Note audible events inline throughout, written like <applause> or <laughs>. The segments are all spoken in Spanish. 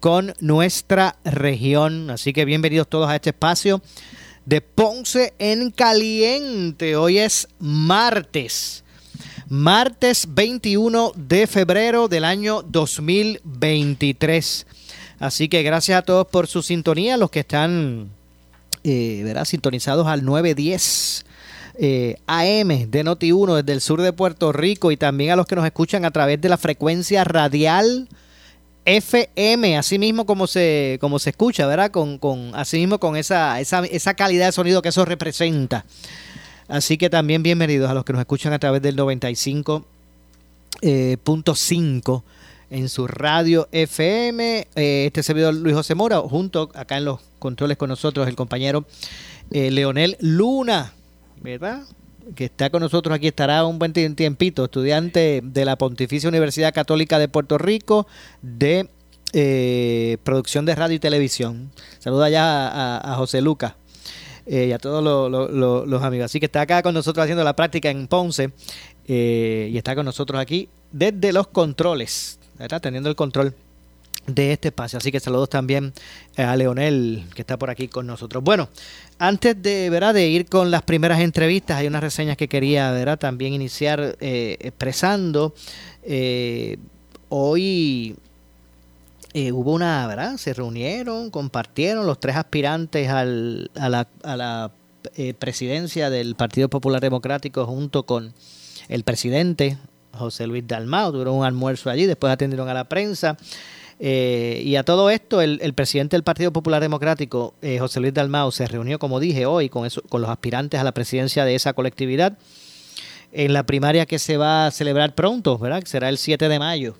con nuestra región. Así que bienvenidos todos a este espacio de Ponce en Caliente. Hoy es martes. Martes 21 de febrero del año 2023. Así que gracias a todos por su sintonía, los que están eh, sintonizados al 910 eh, AM de Noti1 desde el sur de Puerto Rico y también a los que nos escuchan a través de la frecuencia radial FM, así mismo como se, como se escucha, ¿verdad? Con, con, así mismo con esa, esa, esa calidad de sonido que eso representa. Así que también bienvenidos a los que nos escuchan a través del 95.5 eh, en su radio FM. Eh, este servidor Luis José Mora, junto acá en los controles con nosotros el compañero eh, Leonel Luna, ¿verdad? Que está con nosotros aquí, estará un buen tiempito, estudiante de la Pontificia Universidad Católica de Puerto Rico de eh, producción de radio y televisión. Saluda ya a, José Lucas. y a todos los amigos. Así que está acá con nosotros haciendo la práctica en Ponce y está con nosotros aquí desde los controles teniendo el control de este espacio. Así que saludos también eh, a Leonel, que está por aquí con nosotros. Bueno, antes de, ¿verdad? de ir con las primeras entrevistas, hay unas reseñas que quería ¿verdad? también iniciar eh, expresando. Eh, hoy hubo una, ¿verdad? Se reunieron, compartieron los tres aspirantes al, a la, a la presidencia del Partido Popular Democrático junto con el presidente José Luis Dalmao, tuvieron un almuerzo allí, después atendieron a la prensa. Eh, y a todo esto, el, presidente del Partido Popular Democrático, eh, José Luis Dalmao, se reunió, como dije, hoy con, los aspirantes a la presidencia de esa colectividad en la primaria que se va a celebrar pronto, ¿verdad? Será el 7 de mayo.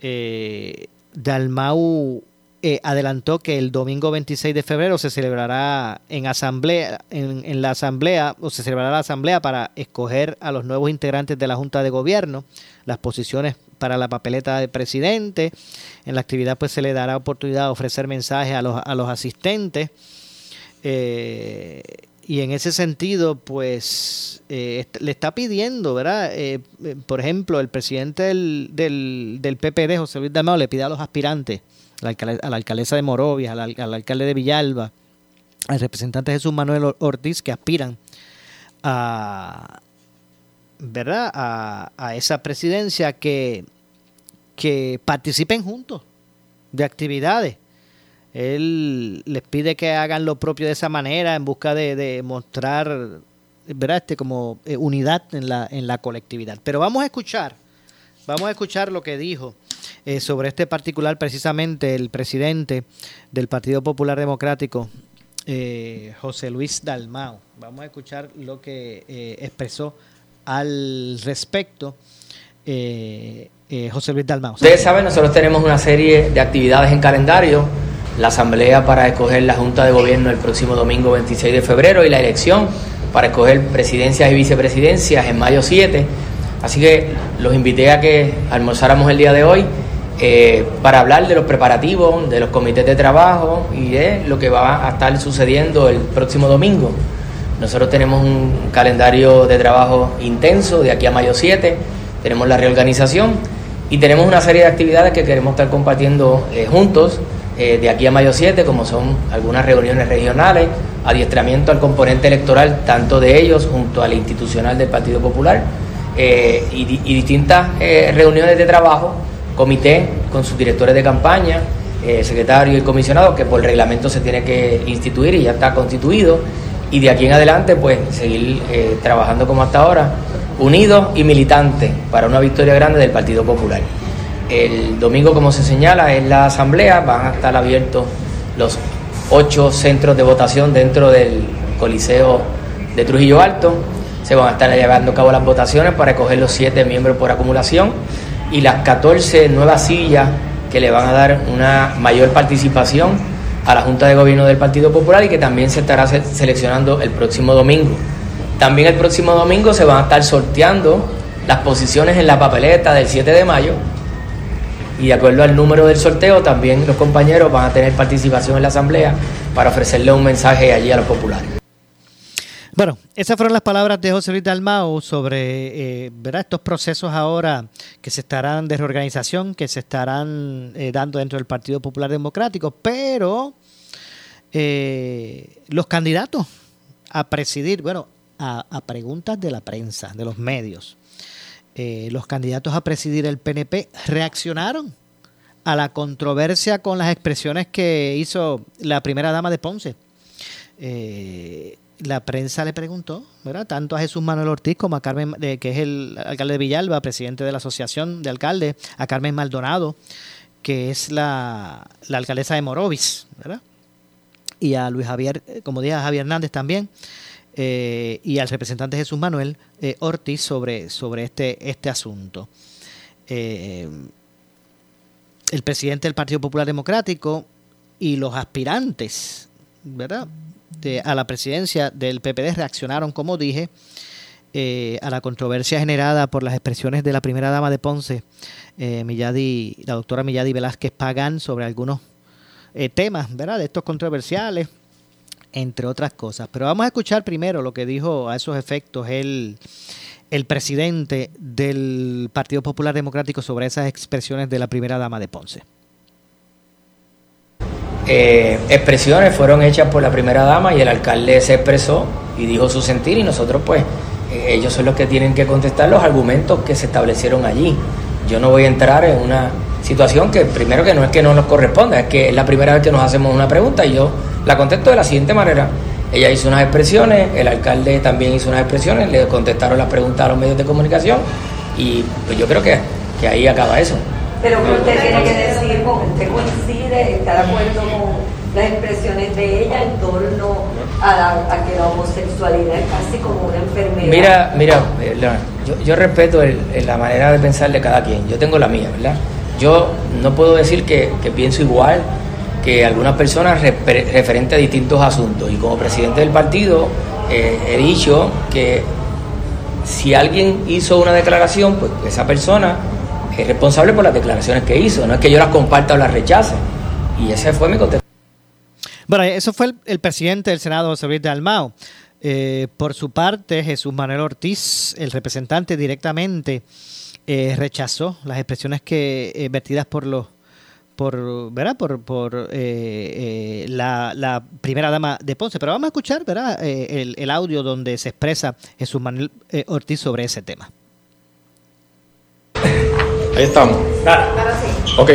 Eh, Dalmau eh, adelantó que el domingo 26 de febrero se celebrará en asamblea, en, la asamblea, o se celebrará la asamblea para escoger a los nuevos integrantes de la Junta de Gobierno, las posiciones para la papeleta de presidente. En la actividad pues se le dará oportunidad de ofrecer mensajes a los, a los asistentes. Eh, y en ese sentido, pues eh, le está pidiendo, ¿verdad? por ejemplo, el presidente del, del, del PPD, José Luis Damao, le pide a los aspirantes a la, alcaldesa de Morovia, al, alcalde de Villalba, al representante Jesús Manuel Ortiz, que aspiran a, ¿verdad? a, esa presidencia que, que participen juntos de actividades. Él les pide que hagan lo propio de esa manera en busca de, mostrar ¿verdad? Este, como eh, unidad en la, en la colectividad. Pero vamos a escuchar, vamos a escuchar lo que dijo eh, sobre este particular, precisamente el presidente del Partido Popular Democrático, eh, José Luis Dalmao. Vamos a escuchar lo que expresó al respecto José Luis Dalmao. Ustedes saben, nosotros tenemos una serie de actividades en calendario. La asamblea para escoger la Junta de Gobierno el próximo domingo 26 de febrero y la elección para escoger presidencias y vicepresidencias en mayo 7. Así que los invité a que almorzáramos el día de hoy eh, para hablar de los preparativos, de los comités de trabajo y de lo que va a estar sucediendo el próximo domingo. Nosotros tenemos un calendario de trabajo intenso de aquí a mayo 7, tenemos la reorganización y tenemos una serie de actividades que queremos estar compartiendo eh, juntos eh, de aquí a mayo 7, como son algunas reuniones regionales, adiestramiento al componente electoral, tanto de ellos junto al institucional del Partido Popular, y, distintas reuniones de trabajo comité con sus directores de campaña, eh, secretario y comisionado, que por reglamento se tiene que instituir y ya está constituido. Y de aquí en adelante, pues seguir eh, trabajando como hasta ahora, unidos y militantes para una victoria grande del Partido Popular. El domingo, como se señala, en la asamblea van a estar abiertos los ocho centros de votación dentro del Coliseo de Trujillo Alto. Se van a estar llevando a cabo las votaciones para escoger los siete miembros por acumulación y las 14 nuevas sillas que le van a dar una mayor participación a la Junta de Gobierno del Partido Popular y que también se estará seleccionando el próximo domingo. También el próximo domingo se van a estar sorteando las posiciones en la papeleta del 7 de mayo y de acuerdo al número del sorteo también los compañeros van a tener participación en la asamblea para ofrecerle un mensaje allí a los populares. Bueno, esas fueron las palabras de José Luis Dalmao sobre eh, estos procesos ahora que se estarán de reorganización, que se estarán eh, dando dentro del Partido Popular Democrático, pero eh, los candidatos a presidir, bueno, a, preguntas de la prensa, de los medios, los candidatos a presidir el PNP reaccionaron a la controversia con las expresiones que hizo la primera dama de Ponce. Eh, la prensa le preguntó, ¿verdad? Tanto a Jesús Manuel Ortiz como a Carmen, que es el alcalde de Villalba, presidente de la Asociación de Alcaldes, a Carmen Maldonado, que es la, alcaldesa de Morovis, ¿verdad? Y a Luis Javier, eh, como dije, a Javier Hernández también, eh, y al representante Jesús Manuel eh, Ortiz sobre, sobre este, este asunto. el presidente del Partido Popular Democrático y los aspirantes, ¿verdad? a la presidencia del PPD reaccionaron, como dije, eh, a la controversia generada por las expresiones de la primera dama de Ponce, eh, la doctora Milladi Velázquez Pagán, sobre algunos eh, temas, ¿verdad? De estos controversiales, entre otras cosas. Pero vamos a escuchar primero lo que dijo a esos efectos el, el presidente del Partido Popular Democrático sobre esas expresiones de la primera dama de Ponce. Eh, expresiones fueron hechas por la primera dama y el alcalde se expresó y dijo su sentir y nosotros pues eh, ellos son los que tienen que contestar los argumentos que se establecieron allí. Yo no voy a entrar en una situación que primero que no es que no nos corresponda, es que es la primera vez que nos hacemos una pregunta y yo la contesto de la siguiente manera. Ella hizo unas expresiones, el alcalde también hizo unas expresiones, le contestaron las preguntas a los medios de comunicación y pues yo creo que, que ahí acaba eso. Pero usted tiene que decir, usted coincide, está de acuerdo con las expresiones de ella en torno a, que la homosexualidad es casi como una enfermedad. Mira, mira, eh, yo, yo respeto la manera de pensar de cada quien, yo tengo la mía, ¿verdad? Yo no puedo decir que, pienso igual que algunas personas referente a distintos asuntos y como presidente del partido eh, he dicho que si alguien hizo una declaración, pues esa persona es responsable por las declaraciones que hizo, no es que yo las comparta o las rechace. Y ese fue mi contestación. Bueno, eso fue el, presidente del Senado, José Luis de Almao. Eh, por su parte, Jesús Manuel Ortiz, el representante directamente, eh, rechazó las expresiones que eh, vertidas por los por, ¿verdad? por, por la, la, primera dama de Ponce. Pero vamos a escuchar ¿verdad? El, el, audio donde se expresa Jesús Manuel Ortiz sobre ese tema. Ahí estamos. Ok.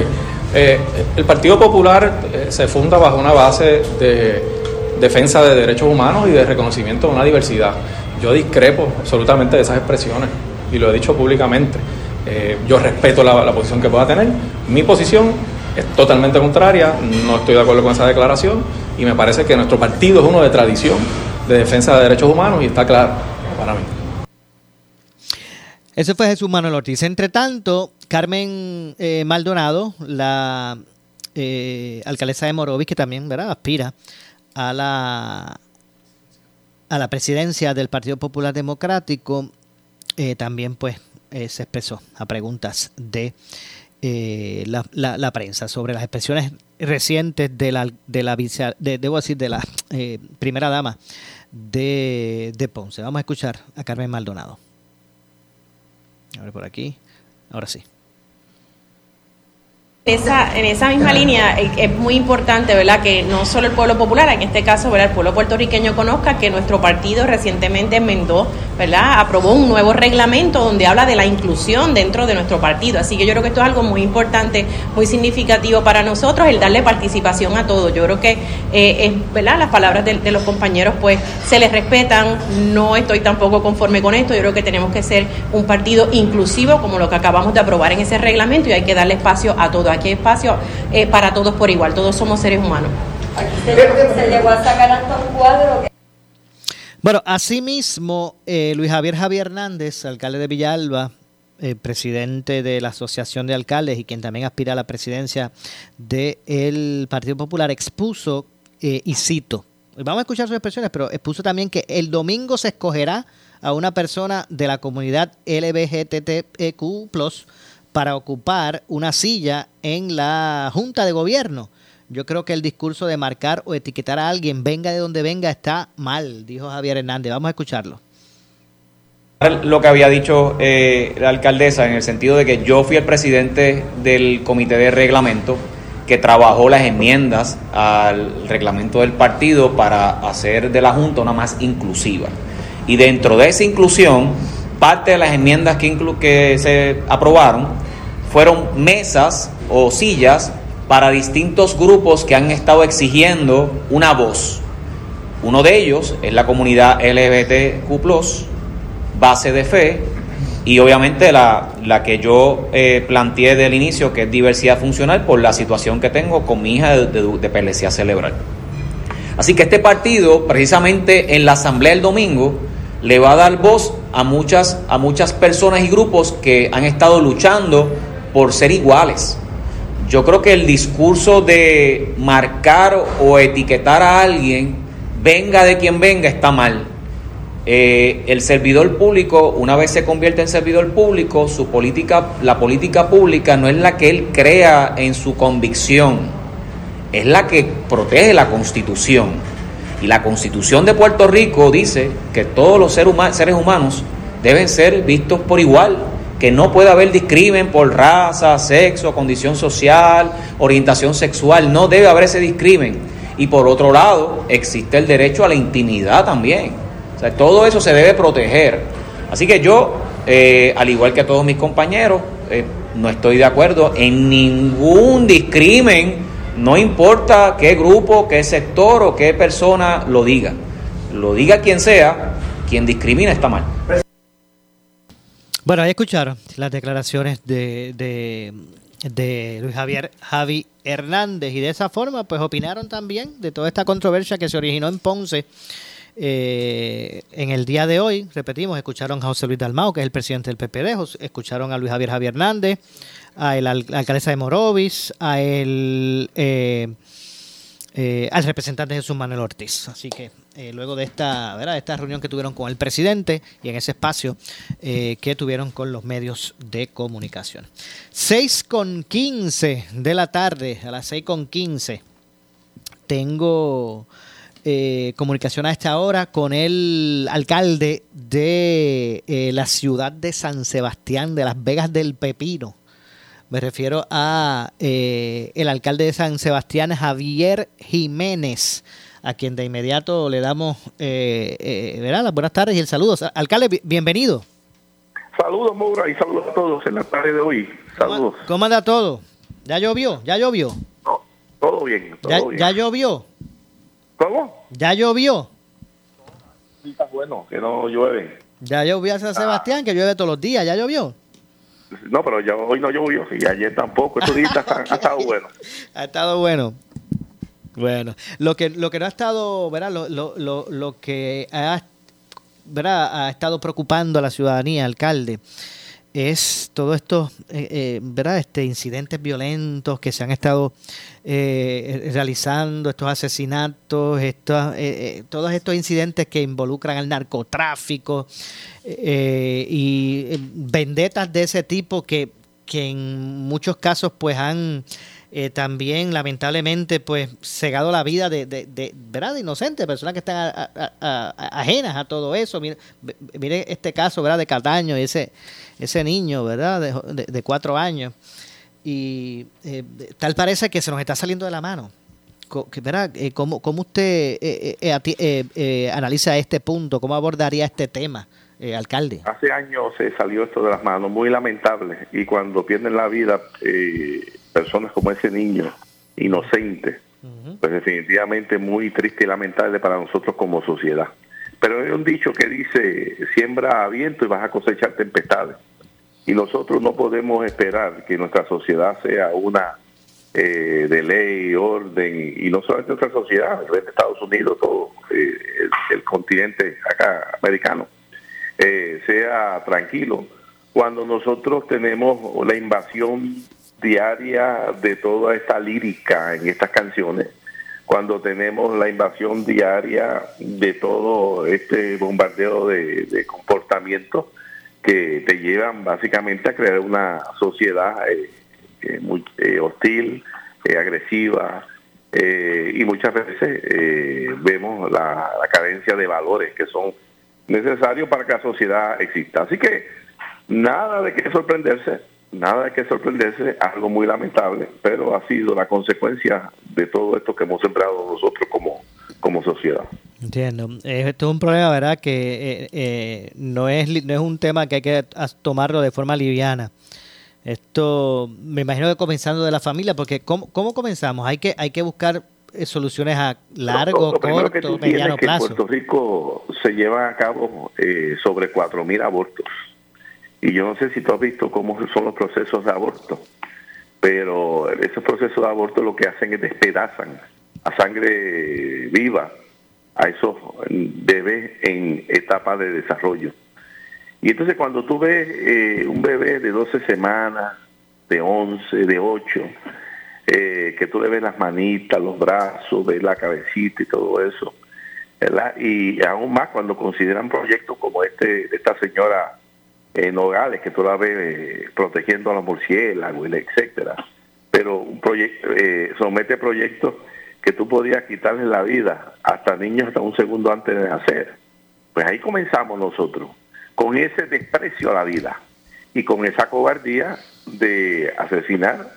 Eh, el Partido Popular eh, se funda bajo una base de defensa de derechos humanos y de reconocimiento de una diversidad. Yo discrepo absolutamente de esas expresiones y lo he dicho públicamente. Eh, yo respeto la, posición que pueda tener. Mi posición es totalmente contraria, no estoy de acuerdo con esa declaración y me parece que nuestro partido es uno de tradición de defensa de derechos humanos y está claro para mí. Ese fue Jesús Manuel Ortiz. Entre tanto, Carmen eh, Maldonado, la eh, alcaldesa de Morovis, que también aspira a la, a la presidencia del Partido Popular Democrático, eh, también pues se expresó a preguntas de la, la, prensa sobre las expresiones recientes de la, de la debo decir, de la primera dama de, de Ponce. Vamos a escuchar a Carmen Maldonado. A ver por aquí. Ahora sí. Esa, en esa misma línea es muy importante, ¿verdad? Que no solo el pueblo popular, en este caso, ¿verdad? El pueblo puertorriqueño conozca que nuestro partido recientemente enmendó, ¿verdad? Aprobó un nuevo reglamento donde habla de la inclusión dentro de nuestro partido. Así que yo creo que esto es algo muy importante, muy significativo para nosotros, el darle participación a todos. Yo creo que, eh, es, ¿verdad? Las palabras de, de los compañeros, pues, se les respetan. No estoy tampoco conforme con esto. Yo creo que tenemos que ser un partido inclusivo, como lo que acabamos de aprobar en ese reglamento, y hay que darle espacio a todos aquí hay espacio eh, para todos por igual, todos somos seres humanos. Bueno, asimismo, eh, Luis Javier Javier Hernández, alcalde de Villalba, eh, presidente de la Asociación de Alcaldes y quien también aspira a la presidencia del Partido Popular, expuso, eh, y cito, vamos a escuchar sus expresiones, pero expuso también que el domingo se escogerá a una persona de la comunidad LBGTQ para ocupar una silla en la Junta de Gobierno. Yo creo que el discurso de marcar o etiquetar a alguien, venga de donde venga, está mal, dijo Javier Hernández. Vamos a escucharlo. Lo que había dicho eh, la alcaldesa en el sentido de que yo fui el presidente del comité de reglamento que trabajó las enmiendas al reglamento del partido para hacer de la Junta una más inclusiva. Y dentro de esa inclusión, parte de las enmiendas que, inclu que se aprobaron fueron mesas o sillas para distintos grupos que han estado exigiendo una voz. Uno de ellos es la comunidad LGBTQ, base de fe, y obviamente la, la que yo eh, planteé del inicio, que es diversidad funcional, por la situación que tengo con mi hija de, de, de Pelecía Cerebral. Así que este partido, precisamente en la asamblea del domingo, le va a dar voz a muchas, a muchas personas y grupos que han estado luchando por ser iguales. Yo creo que el discurso de marcar o etiquetar a alguien, venga de quien venga, está mal. Eh, el servidor público, una vez se convierte en servidor público, su política, la política pública no es la que él crea en su convicción, es la que protege la constitución. Y la constitución de Puerto Rico dice que todos los seres, humanos, seres humanos deben ser vistos por igual, que no puede haber discrimen por raza, sexo, condición social, orientación sexual, no debe haber ese discrimen. Y por otro lado, existe el derecho a la intimidad también. O sea, todo eso se debe proteger. Así que yo, eh, al igual que todos mis compañeros, eh, no estoy de acuerdo en ningún discrimen, no importa qué grupo, qué sector o qué persona lo diga. Lo diga quien sea, quien discrimina está mal. Bueno, ahí escucharon las declaraciones de, de, de, Luis Javier Javi Hernández y de esa forma pues opinaron también de toda esta controversia que se originó en Ponce eh, en el día de hoy. Repetimos, escucharon a José Luis Dalmao, que es el presidente del PPD, escucharon a Luis Javier Javi Hernández, a la alcaldesa de Morovis, a el, eh, eh, al representante Jesús Manuel Ortiz. Así que eh, luego de esta, ¿verdad? esta reunión que tuvieron con el presidente y en ese espacio eh, que tuvieron con los medios de comunicación. 6 con 15 de la tarde, a las 6 con 15, tengo eh, comunicación a esta hora con el alcalde de la ciudad de San Sebastián, de Las Vegas del Pepino. Me refiero a eh, el alcalde de San Sebastián, Javier Jiménez a quien de inmediato le damos eh, eh, ¿verdad? las buenas tardes y el saludo. Alcalde, bienvenido. Saludos, Moura, y saludos a todos en la tarde de hoy. Saludos. ¿Cómo, cómo anda todo? ¿Ya llovió? ¿Ya llovió? No, todo bien. Todo ¿Ya, bien. ¿Ya llovió? ¿Cómo? ¿Ya llovió? Está bueno, que no llueve. Ya llovió a San Sebastián, que llueve todos los días. ¿Ya llovió? No, pero ya hoy no llovió, y ayer tampoco. Estos días han, ha estado bueno. Ha estado bueno. Bueno, lo que, lo que no ha estado, ¿verdad? Lo, lo, lo, lo que ha, ¿verdad? ha estado preocupando a la ciudadanía, alcalde, es todo esto, eh, eh, ¿verdad? Este, incidentes violentos que se han estado eh, realizando, estos asesinatos, estos, todos estos incidentes que involucran al narcotráfico y vendetas de ese tipo que, que en muchos casos pues han eh, también lamentablemente pues cegado la vida de, de, de ¿verdad? de inocentes, personas que están a, a, ajenas a todo eso. Mire, mire, este caso ¿verdad? de Cataño, ese, ese niño ¿verdad? De, de, cuatro años. y eh, tal parece que se nos está saliendo de la mano. ¿verdad? Eh, ¿Cómo, cómo usted eh, eh, eh, analiza este punto? ¿Cómo abordaría este tema, eh, alcalde? Hace años se salió esto de las manos, muy lamentable. Y cuando pierden la vida eh, personas como ese niño, inocente, pues definitivamente muy triste y lamentable para nosotros como sociedad. Pero hay un dicho que dice, siembra a viento y vas a cosechar tempestades. Y nosotros no podemos esperar que nuestra sociedad sea una eh, de ley, orden, y no solamente nuestra sociedad, Estados Unidos, todo eh, el, el continente acá americano, eh, sea tranquilo. Cuando nosotros tenemos la invasión diaria de toda esta lírica en estas canciones, cuando tenemos la invasión diaria de todo este bombardeo de, comportamientos que te llevan básicamente a crear una sociedad eh, eh, muy eh, hostil, agresiva, y muchas veces vemos la, la carencia de valores que son necesarios para que la sociedad exista. Así que nada de qué sorprenderse, nada qué sorprenderse, algo muy lamentable, pero ha sido la consecuencia de todo esto que hemos sembrado nosotros como, como sociedad. Entiendo. Eh, Esto es un problema, ¿verdad? Que eh, eh, no, es, no es un tema que hay que tomarlo de forma liviana. Esto, me imagino que comenzando de la familia, porque ¿cómo, cómo comenzamos? Hay que, hay que buscar eh, soluciones a largo, Lo- lo primero que corto, mediano que en plazo. Puerto Rico se llevan a cabo eh, sobre 4.000 abortos. Y yo no sé si tú has visto cómo son los procesos de aborto, pero esos procesos de aborto lo que hacen es despedazan a sangre viva a esos bebés en etapa de desarrollo. Y entonces cuando tú ves eh, un bebé de 12 semanas, de 11, de 8, eh, que tú le ves las manitas, los brazos, ves la cabecita y todo eso, ¿verdad? Y aún más cuando consideran proyectos como este de esta señora eh, Nogales, que tú la ves eh, protegiendo a los murciélagos, etcétera. Pero un proyecto, eh, somete proyectos que tú podías quitarle la vida hasta niños hasta un segundo antes de nacer. Pues ahí comenzamos nosotros, con ese desprecio a la vida y con esa cobardía de asesinar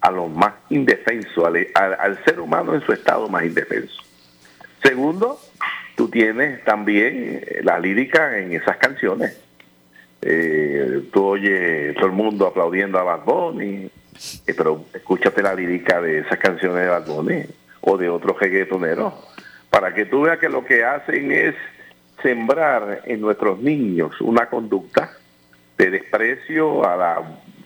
a los más indefensos, al, al- al ser humano en su estado más indefenso. Segundo, tú tienes también eh, la lírica en esas canciones. Eh, tú oyes todo el mundo aplaudiendo a Bad Bunny, eh, pero escúchate la lírica de esas canciones de Bad Bunny o de otros reggaetoneros, para que tú veas que lo que hacen es sembrar en nuestros niños una conducta de desprecio a la,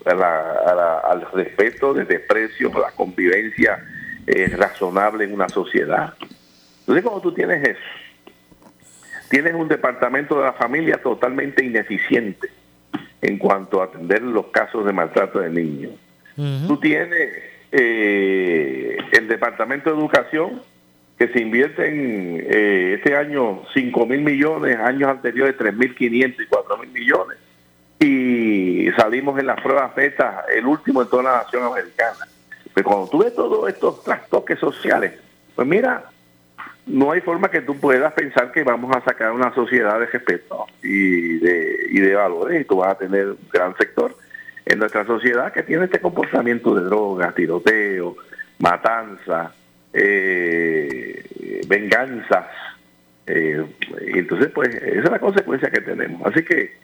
a la- a la- al respeto, de desprecio a la convivencia eh, razonable en una sociedad. Entonces, cuando tú tienes eso, tienes un departamento de la familia totalmente ineficiente en cuanto a atender los casos de maltrato de niños. Tú tienes eh, el departamento de educación que se invierte en eh, este año 5 mil millones, años anteriores 3 mil 500 y 4 mil millones. Y salimos en las pruebas beta, el último en toda la nación americana. Pero cuando tú ves todos estos trastoques sociales, pues mira, no hay forma que tú puedas pensar que vamos a sacar una sociedad de respeto y de, y de valores y tú vas a tener un gran sector en nuestra sociedad que tiene este comportamiento de drogas, tiroteo, matanza, eh, venganzas. eh, entonces, pues, esa es la consecuencia que tenemos. Así que,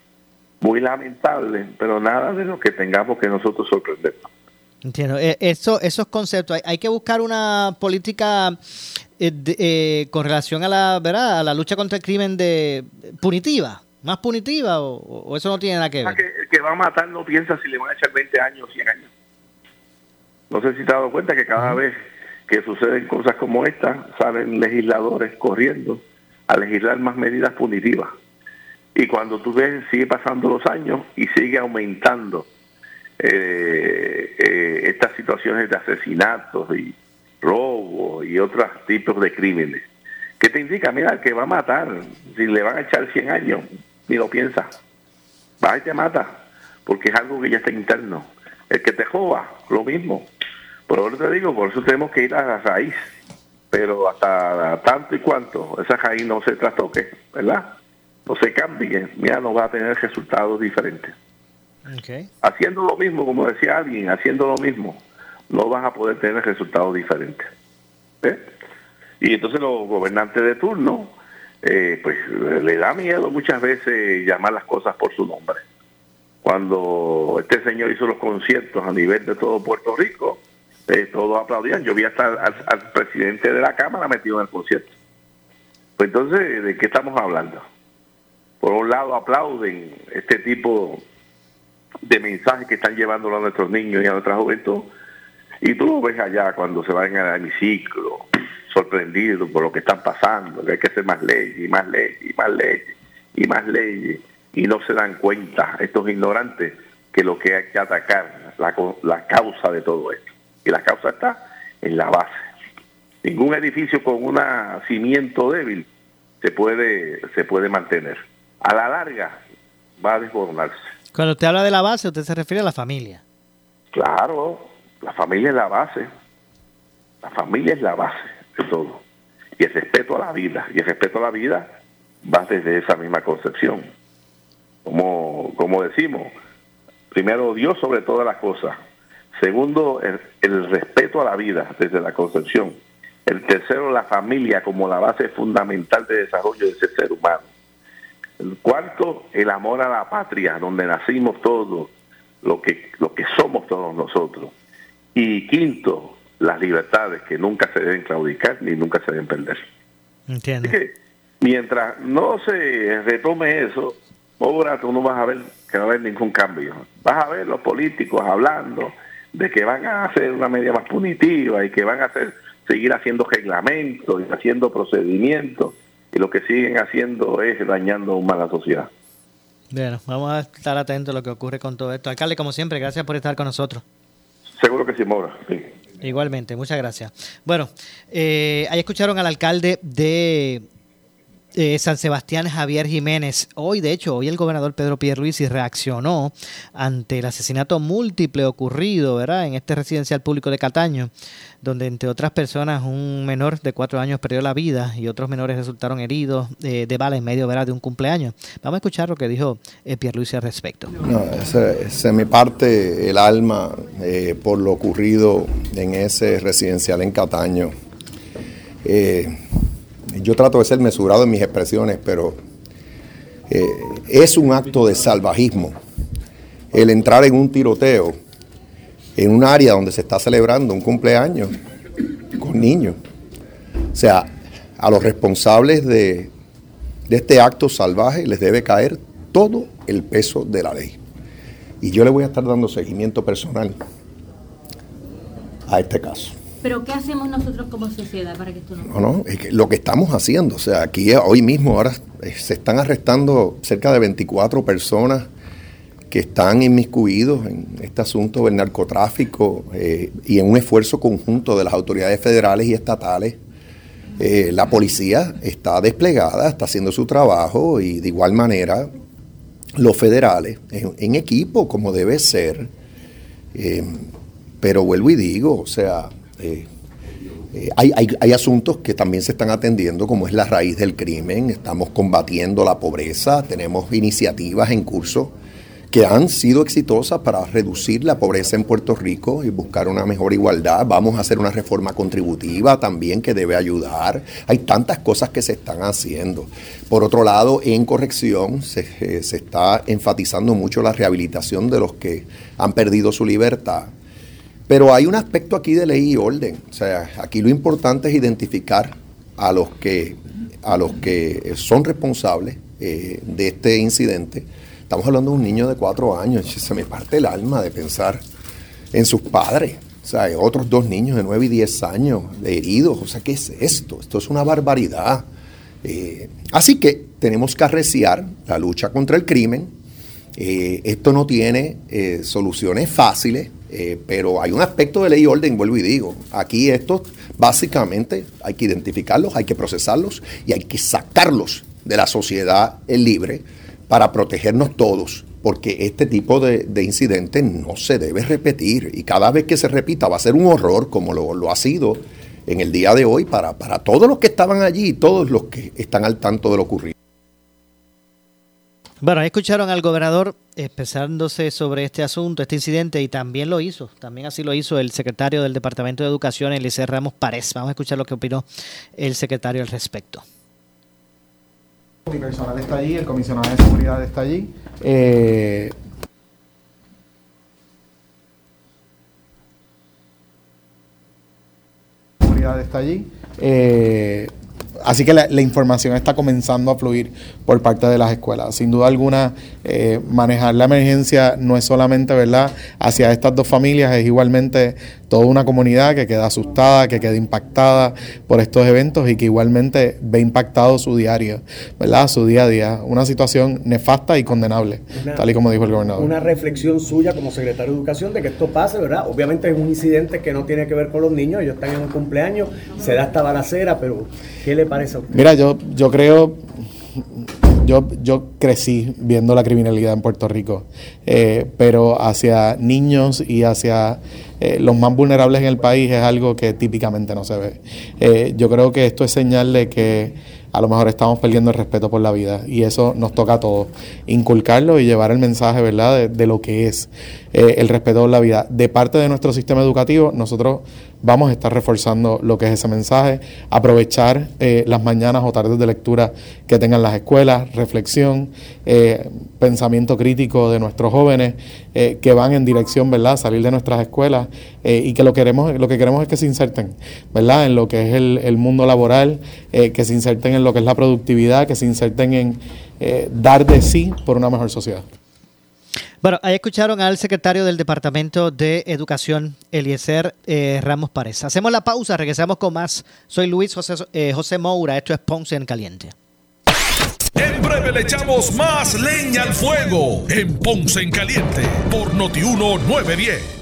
muy lamentable, pero nada de lo que tengamos que nosotros sorprendernos. Entiendo. Eh, Eso, esos conceptos, hay que buscar una política eh, eh, con relación a la, ¿verdad? a la lucha contra el crimen de punitiva, más punitiva, o, o eso no tiene nada que ver. que, el que va a matar no piensa si le van a echar 20 años o 100 años. No sé si te has dado cuenta que cada vez que suceden cosas como esta, salen legisladores corriendo a legislar más medidas punitivas. Y cuando tú ves, sigue pasando los años y sigue aumentando eh, eh, estas situaciones de asesinatos y robos y otros tipos de crímenes. ¿Qué te indica? Mira, que va a matar, si le van a echar 100 años, ni lo piensa. Va y te mata, porque es algo que ya está interno. El que te joba, lo mismo. Por eso te digo, por eso tenemos que ir a la raíz. Pero hasta tanto y cuanto esa raíz no se trastoque, ¿verdad? No se cambie, mira, no va a tener resultados diferentes. Haciendo lo mismo, como decía alguien, haciendo lo mismo, no vas a poder tener resultados diferentes. Y entonces los gobernantes de turno, eh, pues le da miedo muchas veces llamar las cosas por su nombre. Cuando este señor hizo los conciertos a nivel de todo Puerto Rico, eh, todos aplaudían. Yo vi hasta al, presidente de la Cámara metido en el concierto. Pues entonces, ¿de qué estamos hablando? Por un lado, aplauden este tipo de mensajes que están llevándolo a nuestros niños y a nuestra juventud. Y tú lo ves allá cuando se van al hemiciclo, sorprendidos por lo que están pasando, que hay que hacer más leyes y más leyes y más leyes y más leyes. Y no se dan cuenta, estos ignorantes, que lo que hay que atacar, la, la causa de todo esto. Y la causa está en la base. Ningún edificio con un cimiento débil se puede, se puede mantener. A la larga va a desmoronarse. Cuando usted habla de la base, usted se refiere a la familia. Claro, la familia es la base. La familia es la base de todo. Y el respeto a la vida. Y el respeto a la vida va desde esa misma concepción. Como, como decimos, primero Dios sobre todas las cosas. Segundo, el, respeto a la vida desde la concepción. El tercero, la familia como la base fundamental de desarrollo de ese ser humano. El cuarto, el amor a la patria, donde nacimos todos, lo que, lo que somos todos nosotros. Y quinto, las libertades que nunca se deben claudicar ni nunca se deben perder. Entiendo. que mientras no se retome eso, ahora tú no vas a ver que no va a haber ningún cambio. Vas a ver los políticos hablando de que van a hacer una medida más punitiva y que van a hacer seguir haciendo reglamentos y haciendo procedimientos y lo que siguen haciendo es dañando aún más la sociedad. Bueno, vamos a estar atentos a lo que ocurre con todo esto. Alcalde, como siempre, gracias por estar con nosotros. Seguro que sí, Mora. Igualmente, muchas gracias. Bueno, eh, ahí escucharon al alcalde de eh, San Sebastián Javier Jiménez. Hoy, de hecho, hoy el gobernador Pedro Pierluisi reaccionó ante el asesinato múltiple ocurrido, ¿verdad?, en este residencial público de Cataño, donde entre otras personas un menor de cuatro años perdió la vida y otros menores resultaron heridos eh, de bala en medio, ¿verdad?, de un cumpleaños. Vamos a escuchar lo que dijo eh, Pierluisi al respecto. Se, me parte el alma por lo ocurrido en ese residencial en Cataño. Eh, yo trato de ser mesurado en mis expresiones, pero eh, es un acto de salvajismo el entrar en un tiroteo en un área donde se está celebrando un cumpleaños con niños. O sea, a los responsables de, de este acto salvaje les debe caer todo el peso de la ley. Y yo le voy a estar dando seguimiento personal a este caso. Pero ¿qué hacemos nosotros como sociedad para que esto no No, no, es que lo que estamos haciendo, o sea, aquí hoy mismo ahora eh, se están arrestando cerca de 24 personas que están inmiscuidos en este asunto del narcotráfico eh, y en un esfuerzo conjunto de las autoridades federales y estatales. Eh, la policía está desplegada, está haciendo su trabajo y de igual manera los federales en, equipo como debe ser. pero vuelvo y digo, o sea, eh, eh, hay, asuntos que también se están atendiendo, como es la raíz del crimen. Estamos combatiendo la pobreza, tenemos iniciativas en curso que han sido exitosas para reducir la pobreza en Puerto Rico y buscar una mejor igualdad. Vamos a hacer una reforma contributiva también que debe ayudar. Hay tantas cosas que se están haciendo. Por otro lado, en corrección se, eh, se está enfatizando mucho la rehabilitación de los que han perdido su libertad pero hay un aspecto aquí de ley y orden. O sea, aquí lo importante es identificar a los que, a los que son responsables eh, de este incidente. Estamos hablando de un niño de cuatro años. <laughs> Se me parte el alma de pensar en sus padres. O sea, otros dos niños de nueve y diez años heridos. O sea, ¿qué es esto? Esto es una barbaridad. Eh, así que tenemos que arreciar la lucha contra el crimen. Eh, esto no tiene soluciones fáciles. Eh, pero hay un aspecto de ley y orden, vuelvo y digo, aquí esto básicamente hay que identificarlos, hay que procesarlos y hay que sacarlos de la sociedad libre para protegernos todos, porque este tipo de, de incidentes no se debe repetir y cada vez que se repita va a ser un horror como lo, lo ha sido en el día de hoy para, para todos los que estaban allí y todos los que están al tanto de lo ocurrido. Bueno, escucharon al gobernador expresándose sobre este asunto, este incidente, y también lo hizo, también así lo hizo el secretario del Departamento de Educación, Eliseo Ramos Párez. Vamos a escuchar lo que opinó el secretario al respecto. Mi personal está allí, el comisionado de seguridad está allí. Eh, seguridad está allí. Eh, así que la, información está comenzando a fluir por parte de las escuelas. Sin duda alguna, eh, manejar la emergencia no es solamente verdad hacia estas dos familias, es igualmente toda una comunidad que queda asustada, que queda impactada por estos eventos y que igualmente ve impactado su diario, ¿verdad? Su día a día. Una situación nefasta y condenable, una, tal y como dijo el gobernador. Una reflexión suya como secretario de Educación de que esto pase, ¿verdad? Obviamente es un incidente que no tiene que ver con los niños, ellos están en un cumpleaños, se da esta balacera, pero ¿qué le parece a usted? Mira, yo, yo creo yo, yo crecí viendo la criminalidad en Puerto Rico, eh, pero hacia niños y hacia eh, los más vulnerables en el país es algo que típicamente no se ve. Eh, yo creo que esto es señal de que a lo mejor estamos perdiendo el respeto por la vida y eso nos toca a todos, inculcarlo y llevar el mensaje, ¿verdad?, de, de lo que es eh, el respeto por la vida. De parte de nuestro sistema educativo, nosotros vamos a estar reforzando lo que es ese mensaje, aprovechar eh, las mañanas o tardes de lectura que tengan las escuelas, reflexión, eh, pensamiento crítico de nuestros jóvenes que van en dirección, ¿verdad?, salir de nuestras escuelas y que lo, queremos, lo que queremos es que se inserten, ¿verdad?, en lo que es el, mundo laboral, que se inserten en lo que es la productividad, que se inserten en dar de sí por una mejor sociedad. Bueno, ahí escucharon al secretario del Departamento de Educación, Eliezer eh, Ramos Párez. Hacemos la pausa, regresamos con más. Soy Luis José, eh, José Moura, esto es Ponce en Caliente. En breve le echamos más leña al fuego en Ponce en Caliente por Notiuno 910.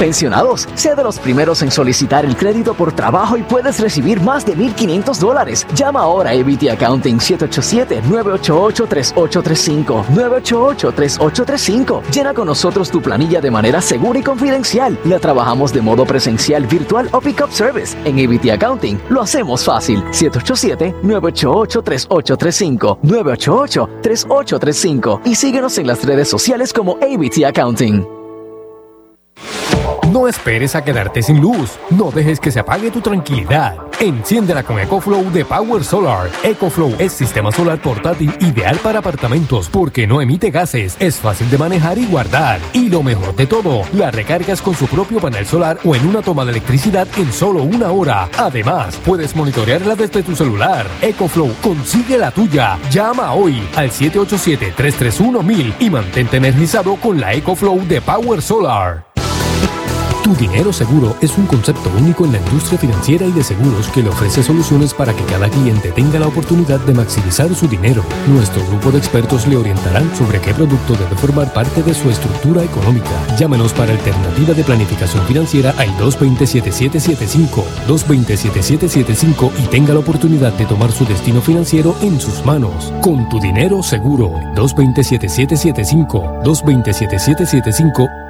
Pensionados, sea de los primeros en solicitar el crédito por trabajo y puedes recibir más de 1.500 dólares. Llama ahora a ABT Accounting 787-988-3835. 988-3835. Llena con nosotros tu planilla de manera segura y confidencial. La trabajamos de modo presencial, virtual o pick-up service. En ABT Accounting lo hacemos fácil. 787-988-3835. 988-3835. Y síguenos en las redes sociales como ABT Accounting. No esperes a quedarte sin luz. No dejes que se apague tu tranquilidad. Enciéndela con EcoFlow de Power Solar. EcoFlow es sistema solar portátil ideal para apartamentos porque no emite gases, es fácil de manejar y guardar. Y lo mejor de todo, la recargas con su propio panel solar o en una toma de electricidad en solo una hora. Además, puedes monitorearla desde tu celular. EcoFlow, consigue la tuya. Llama hoy al 787-331-1000 y mantente energizado con la EcoFlow de Power Solar. Tu dinero seguro es un concepto único en la industria financiera y de seguros que le ofrece soluciones para que cada cliente tenga la oportunidad de maximizar su dinero. Nuestro grupo de expertos le orientarán sobre qué producto debe formar parte de su estructura económica. Llámenos para alternativa de planificación financiera al 220-7775, 220-7775 y tenga la oportunidad de tomar su destino financiero en sus manos. Con tu dinero seguro, 220-7775, 220-7775